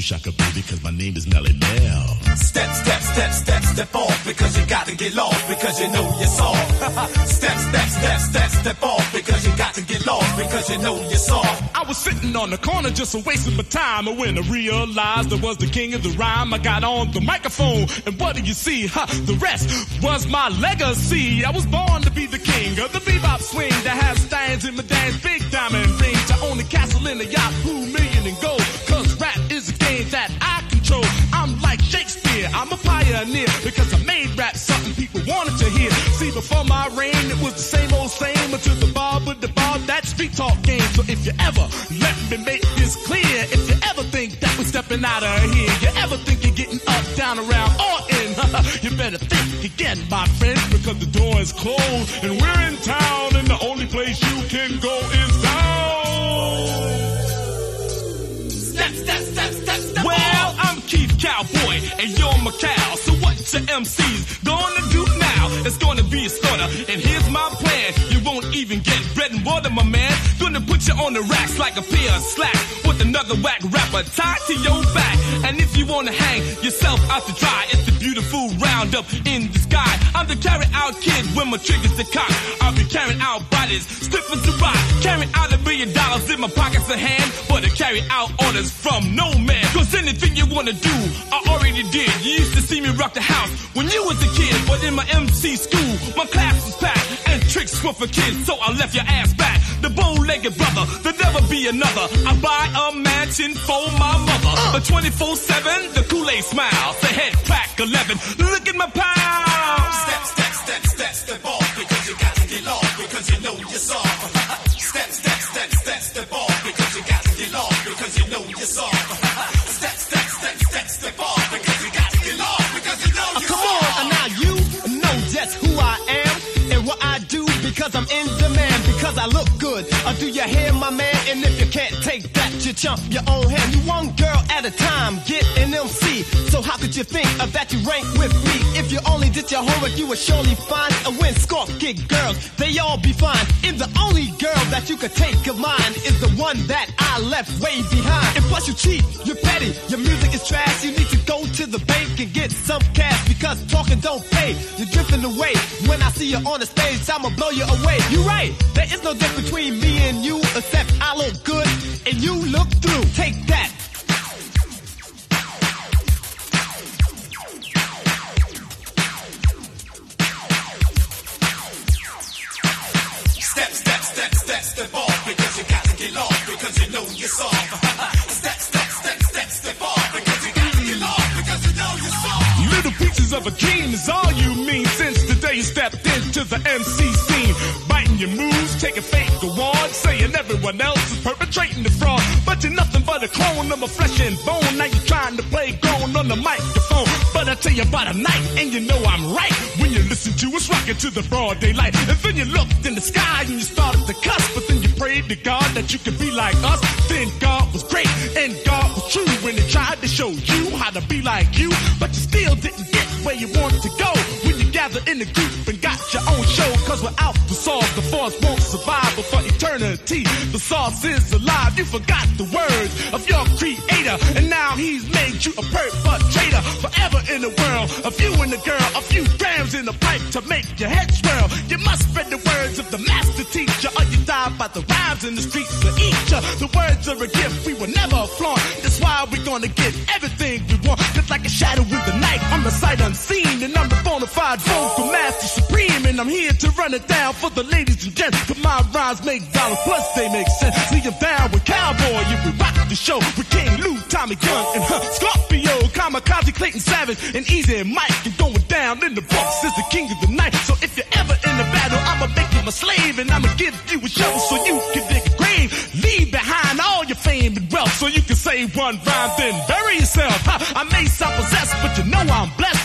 you, Chaka, baby, cause my name is Melle Mel. Step, step, step, step, step off because you got to get lost because you know you're soft. step, step, step, step, step off because you got to get lost because you know you're soft. I was sitting on the corner just a wasting my time. And when I realized I was the king of the rhyme, I got on the microphone. And what do you see? Huh, the rest was my legacy. I was born to be the king of the bebop swing that has stands in my dance, big diamond ring. To own a castle in a yacht, who million in gold. That I control. I'm like Shakespeare, I'm a pioneer because I made rap something people wanted to hear. See, before my reign, it was the same old same until the bar with the bar, that street talk game. So if you ever let me make this clear, if you ever think that we're stepping out of here, you ever think you're getting up, down, around, or in, you better think again, my friend, because the door is closed and we're in town, and the only place you can go is Cowboy, and you're my cow. So your MC's gonna do now? It's gonna be a starter, and here's my plan. You won't even get bread and water, my man. Gonna put you on the racks like a pair of slacks with another whack rapper tied to your back. And if you wanna hang yourself out to dry, it's the beautiful roundup in the sky. I'm the carry out kid when my trigger's the cock. I'll be carrying out bodies, stiff as a rock. Carrying out a million dollars in my pockets of hand, but to carry out orders from no man. Cause anything you wanna do, I already did. You used to see me rock the house when you was a kid, but in my MC school, my class was packed and tricks were for kids, so I left your ass back. The bow-legged brother, there'll never be another. I buy a mansion for my mother. A 24-7, the Kool-Aid smile. The head crack 11. Look at my pound. Step, step, step, step, step off because you got to get lost because you know you're soft. step, step, step, step, step off because you got to get lost because you know you're soft. I look good. Uh, do you hear my man? And if you can't take that, you chump your own hand. You one girl at a time, get an MC. So how could you think of that you rank with me? If you only did your homework, you would surely find a win. Scorp kick girls, they all be fine. And the only girl that you could take of mine is the one that I left way behind. And plus you cheat, you're petty, your music is trash. You need to go to the bank and get some cash because talking don't pay. You're drifting away. When I see you on the stage, I'ma blow you away. You're right, there is no difference between me and you except I look good and you look through. Take that. Pieces of a king is all you mean since the day you stepped into the MC scene. Biting your moves, taking fake awards, saying everyone else is perpetrating the fraud. Nothing but a clone of my flesh and bone. Now you're trying to play grown on the microphone. But I tell you about a night, and you know I'm right. When you listen to us rocking to the broad daylight. And then you looked in the sky and you started to cuss. But then you prayed to God that you could be like us. Then God was great and God was true when he tried to show you how to be like you. But you still didn't get where you wanted to go. When you gathered in a group and got your own show. Cause without the sauce, the force won't survive. For eternity, sauce is alive. You forgot the words of your creator. And now he's made you a perpetrator. Forever in the world, a few in the girl, a few grams in the pipe to make your head swirl. You must spread the words of the master teacher, or you die by the rhymes in the streets of each. The words are a gift we will never flaunt. That's why we're gonna get everything we want. Just like a shadow in the night, I'm the sight unseen, and I'm the bona fide vocal master supreme, and I'm here to run it down for the ladies and gents. But my rhymes make dollars, plus they make I'm down with Cowboy, if we rock the show with King Lou, Tommy Gun, and huh, Scorpio, Kamikaze, Clayton Savage, and Easy and Mike, and going down in the box is the king of the night. So if you're ever in a battle, I'ma make you my slave, and I'ma give you a shovel so you can dig a grave. Leave behind all your fame and wealth so you can say one rhyme, then bury yourself. Ha, I may sound possessed, but you know I'm blessed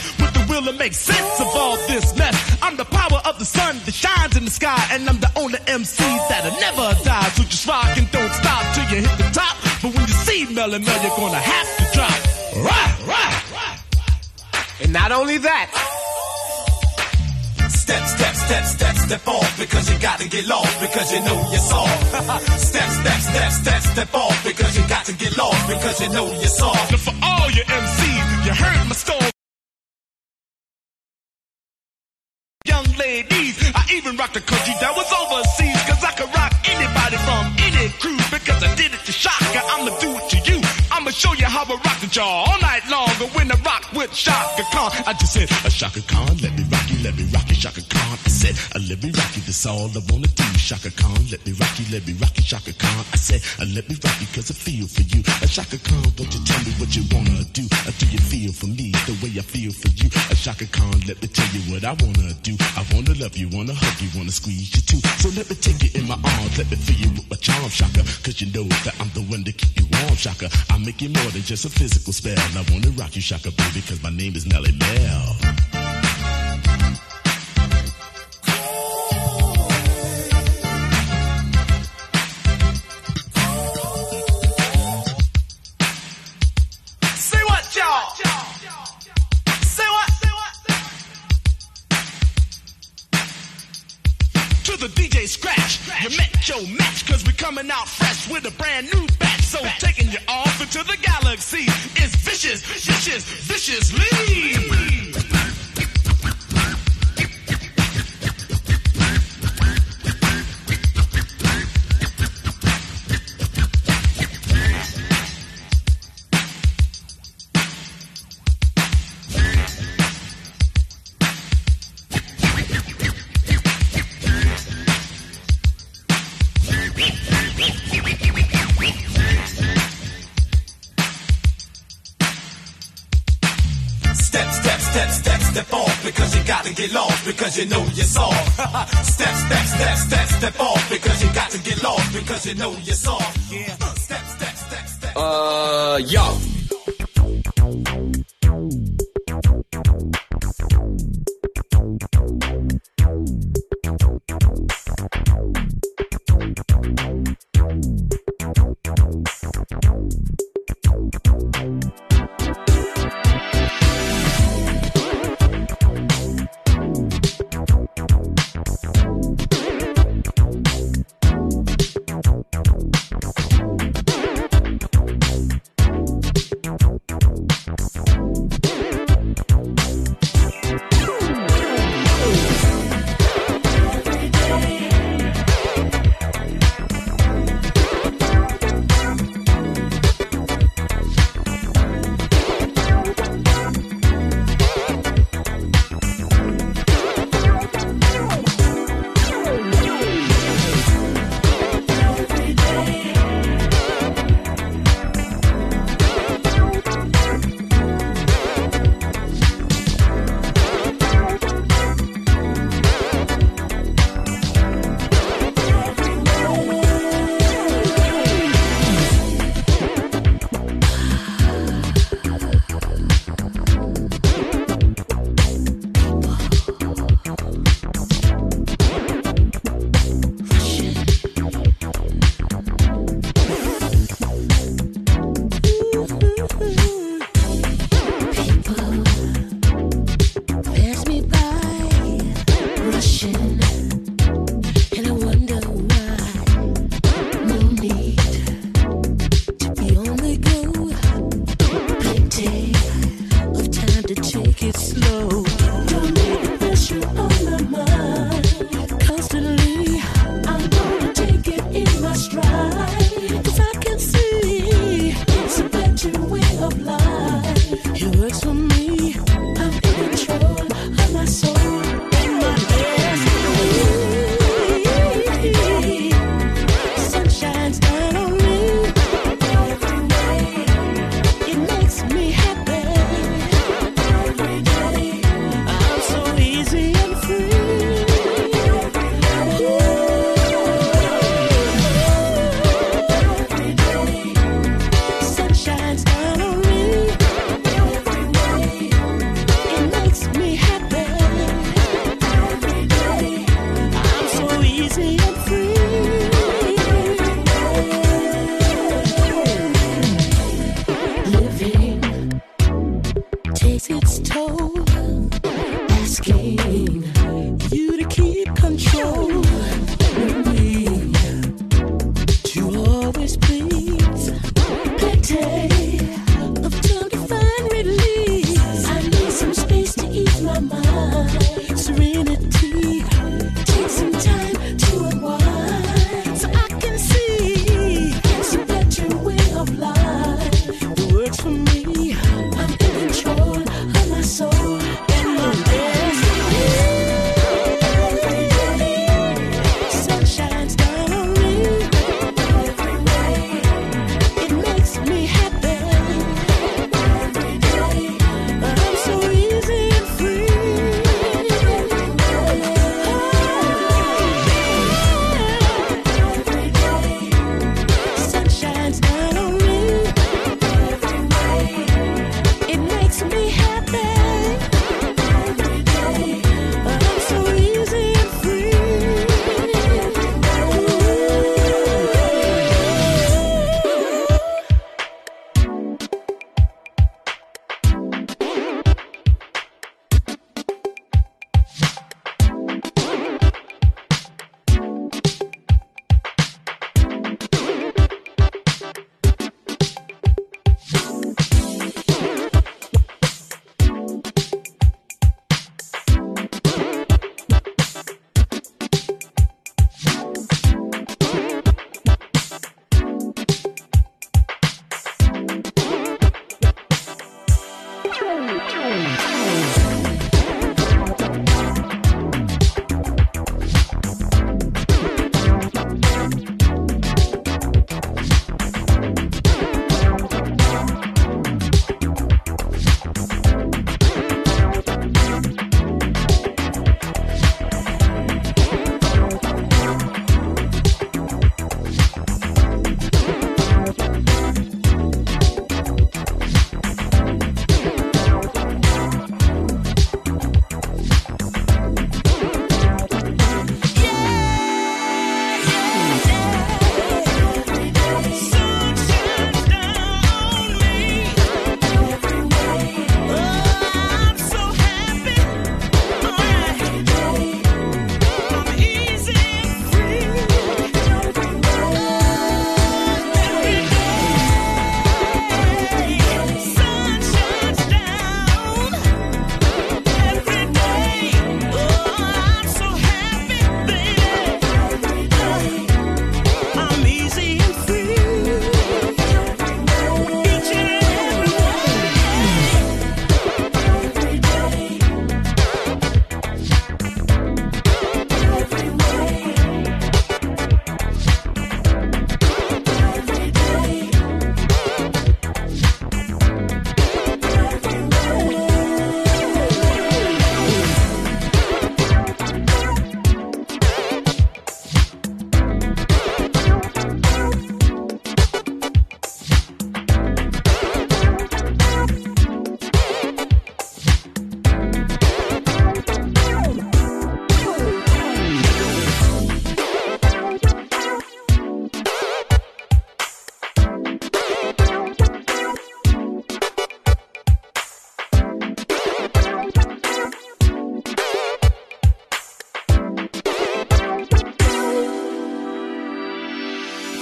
to make sense of all this mess. I'm the power of the sun that shines in the sky, and I'm the only MC that'll never die. So just rock and don't stop till you hit the top. But when you see Melle Mel, you're gonna have to drop. Rock, rock, And not only that, Step, step, step, step, step off because you got to get lost because you know you're soft. step, step, step, step, step off because you got to get lost because you know you're soft. And for all your MCs, you heard my story. Even rocked a country that was overseas. Cause I could rock anybody from any crew. Because I did it to Chaka, I'ma do it to you. I'ma show you how I rock the jaw all night long. And when I rock with Chaka Khan, I just said, A Chaka Khan, let me rock you, let me rock you, Chaka Khan. I said, let me rock you, that's all I wanna do. Chaka Khan, let me rock you, let me rock you, Chaka Khan. I said, let me rock you cause I feel for you. A Chaka Khan, won't you tell me what you wanna do? Or do you feel for me the way I feel for you? A Chaka Khan, let me tell you what I wanna do. I wanna love you, wanna hug you, wanna squeeze you too. So let me take you in my arms, let me feel you with my charm, Chaka. Cause you know that I'm the one to keep you warm, Chaka. I make you more than just a physical spell. I wanna rock you, Chaka, baby, cause my name is Melle Mel. Say what, y'all? Say what? to the DJ Scratch. You met your match, cause we coming out fresh with a brand new. So taking you off into the galaxy is vicious, vicious, viciously. You know you're soft. step, step, step, step, step off because you got to get lost because you know you're soft. Yeah. Step, step, step, step. Uh, yo.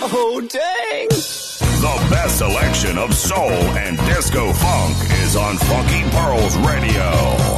Oh, dang! The best selection of soul and disco funk is on Funky Pearls Radio.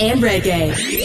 And reggae.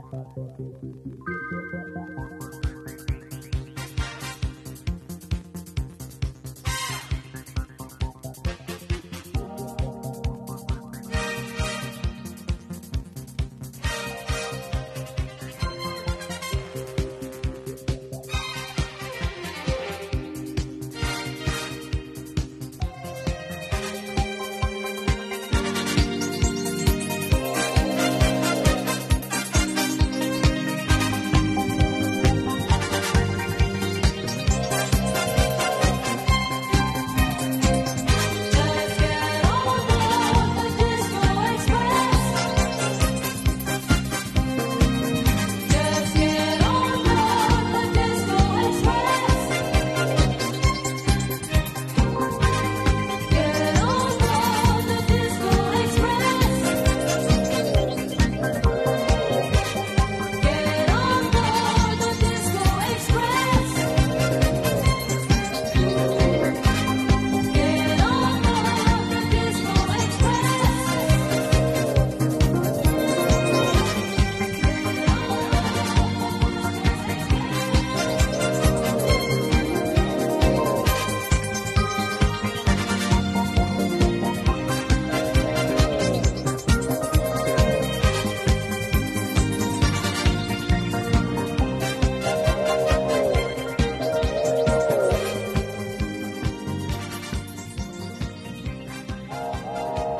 Thank you.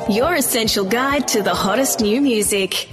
Your essential guide to the hottest new music.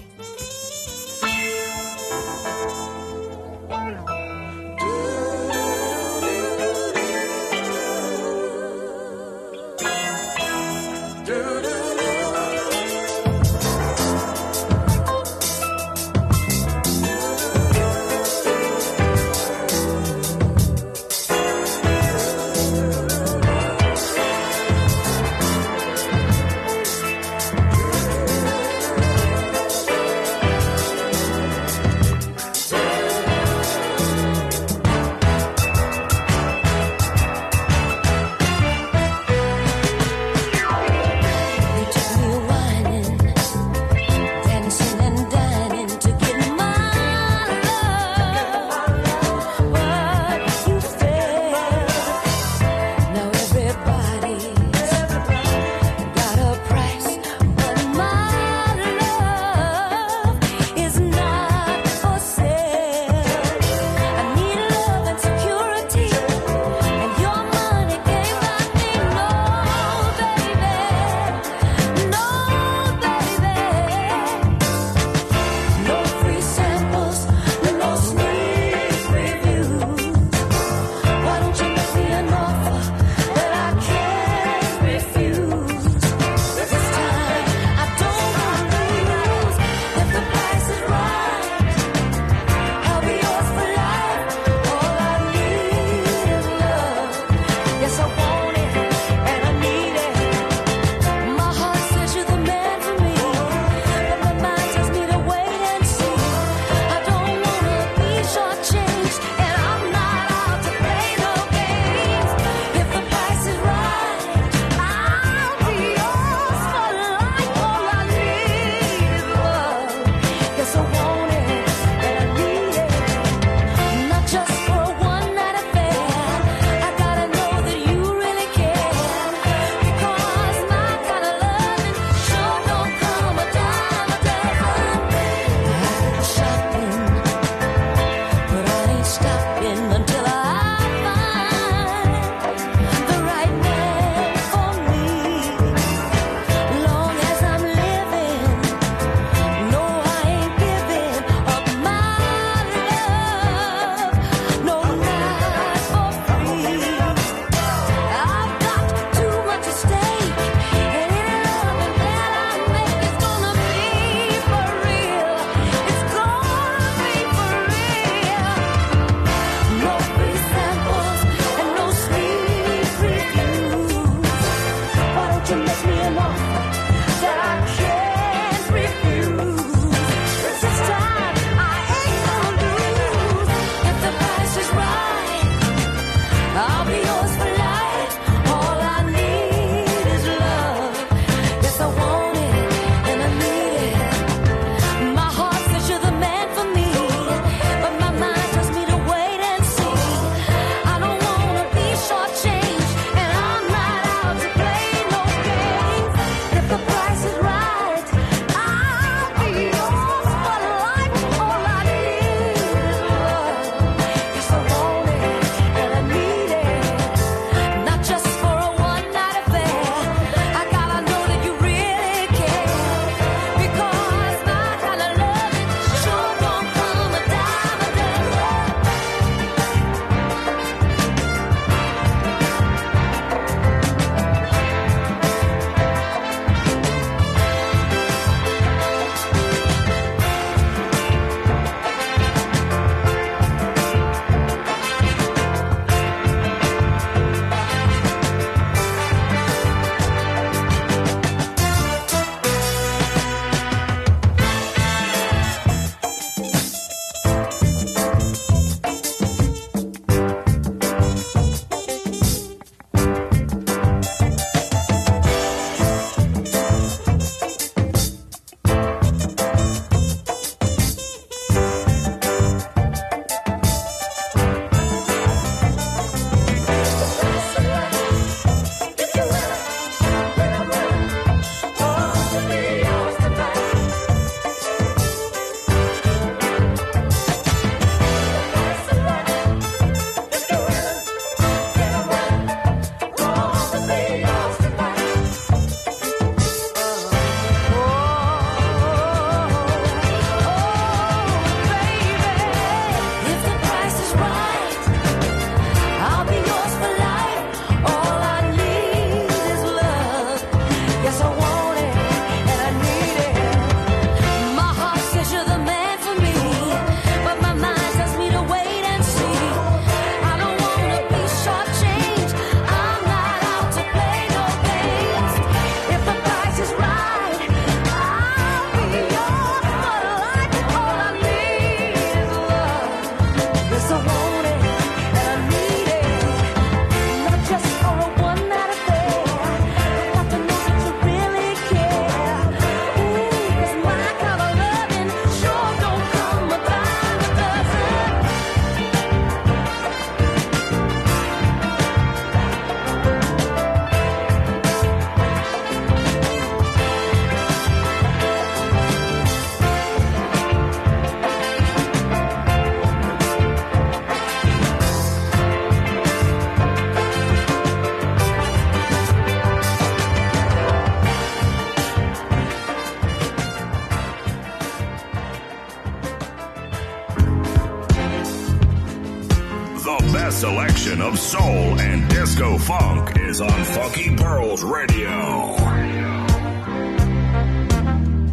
best selection of soul and disco funk is on Funky Pearls Radio.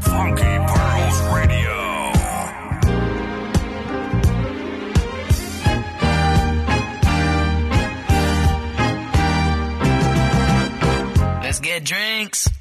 Funky Pearls Radio. Let's get drinks.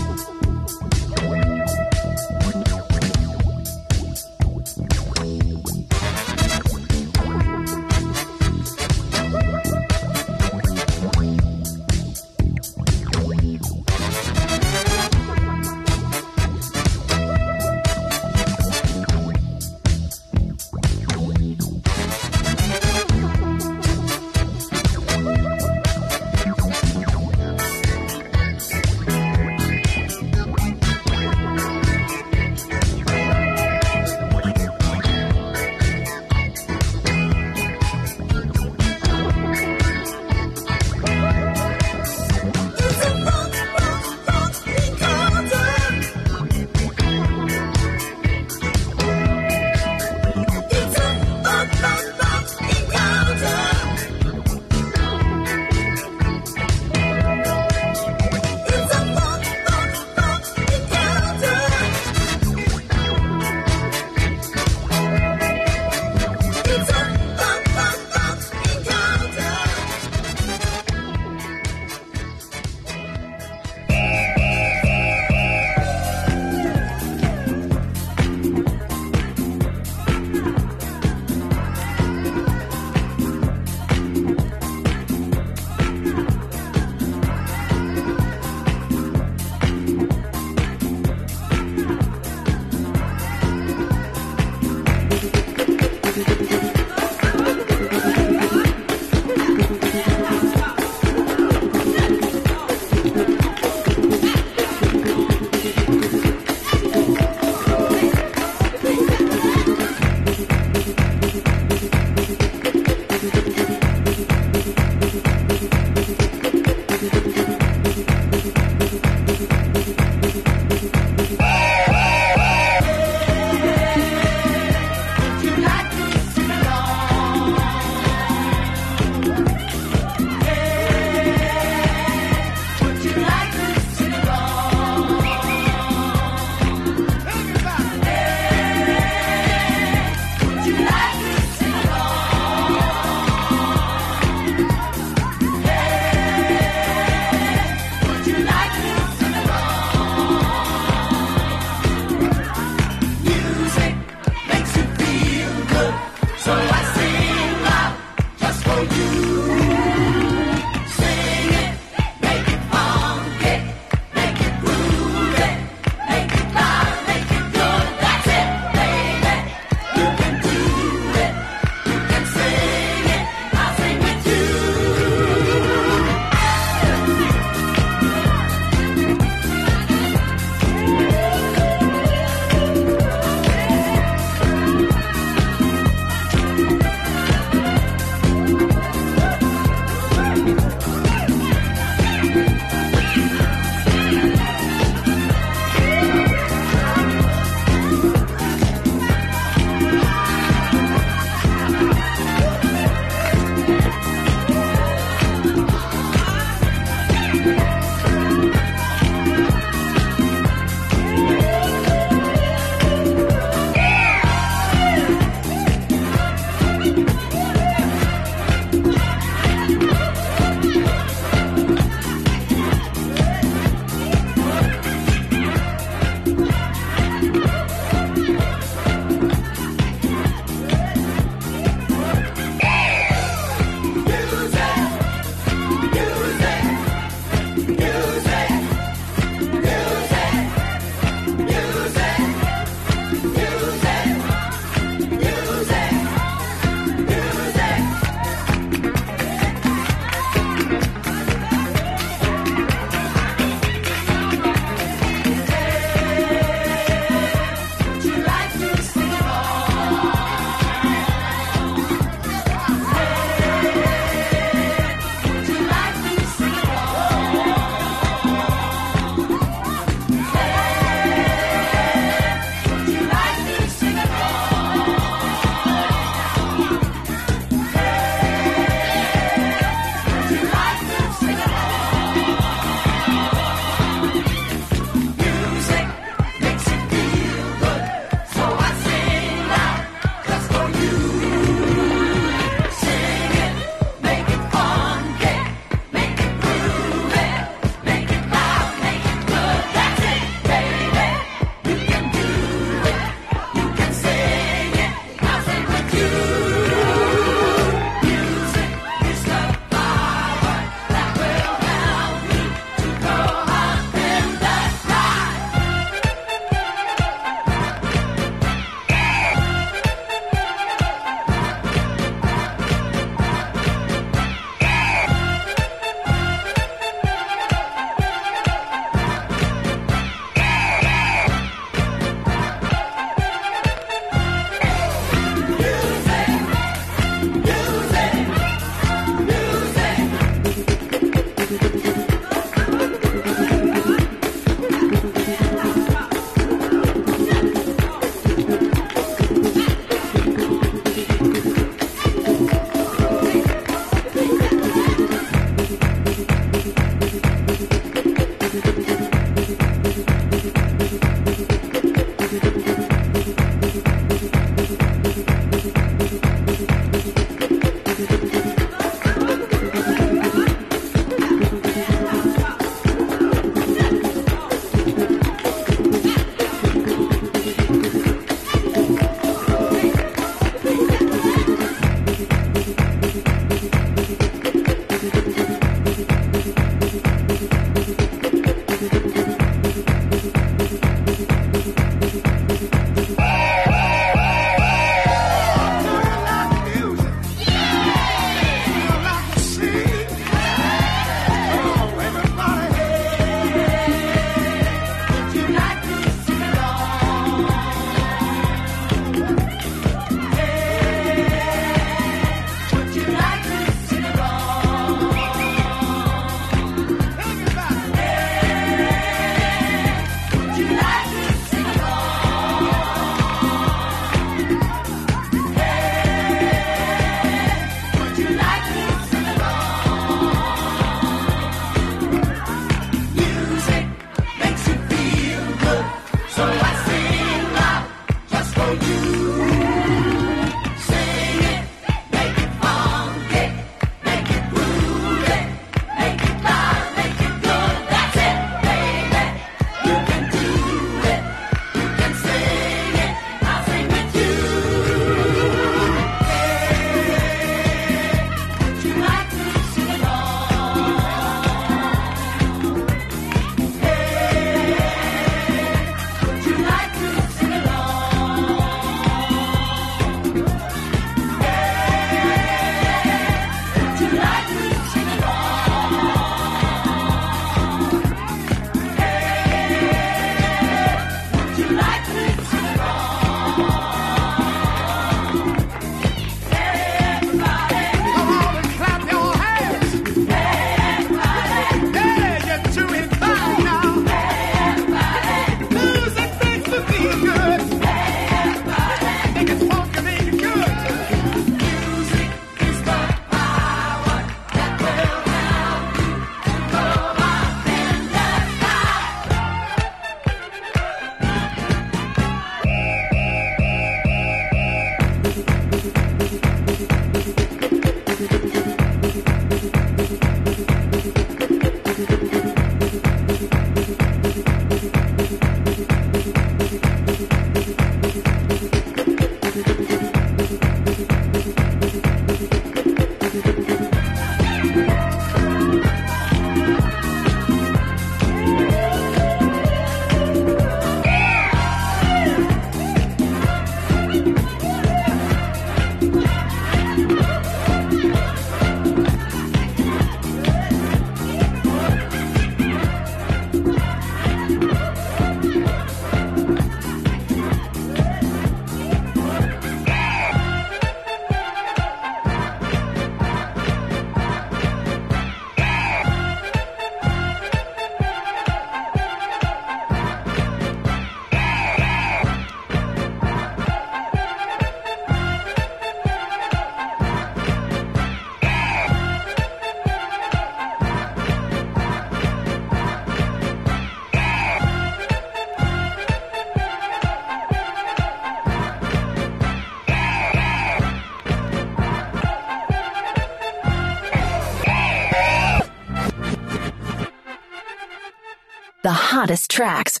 The hottest tracks.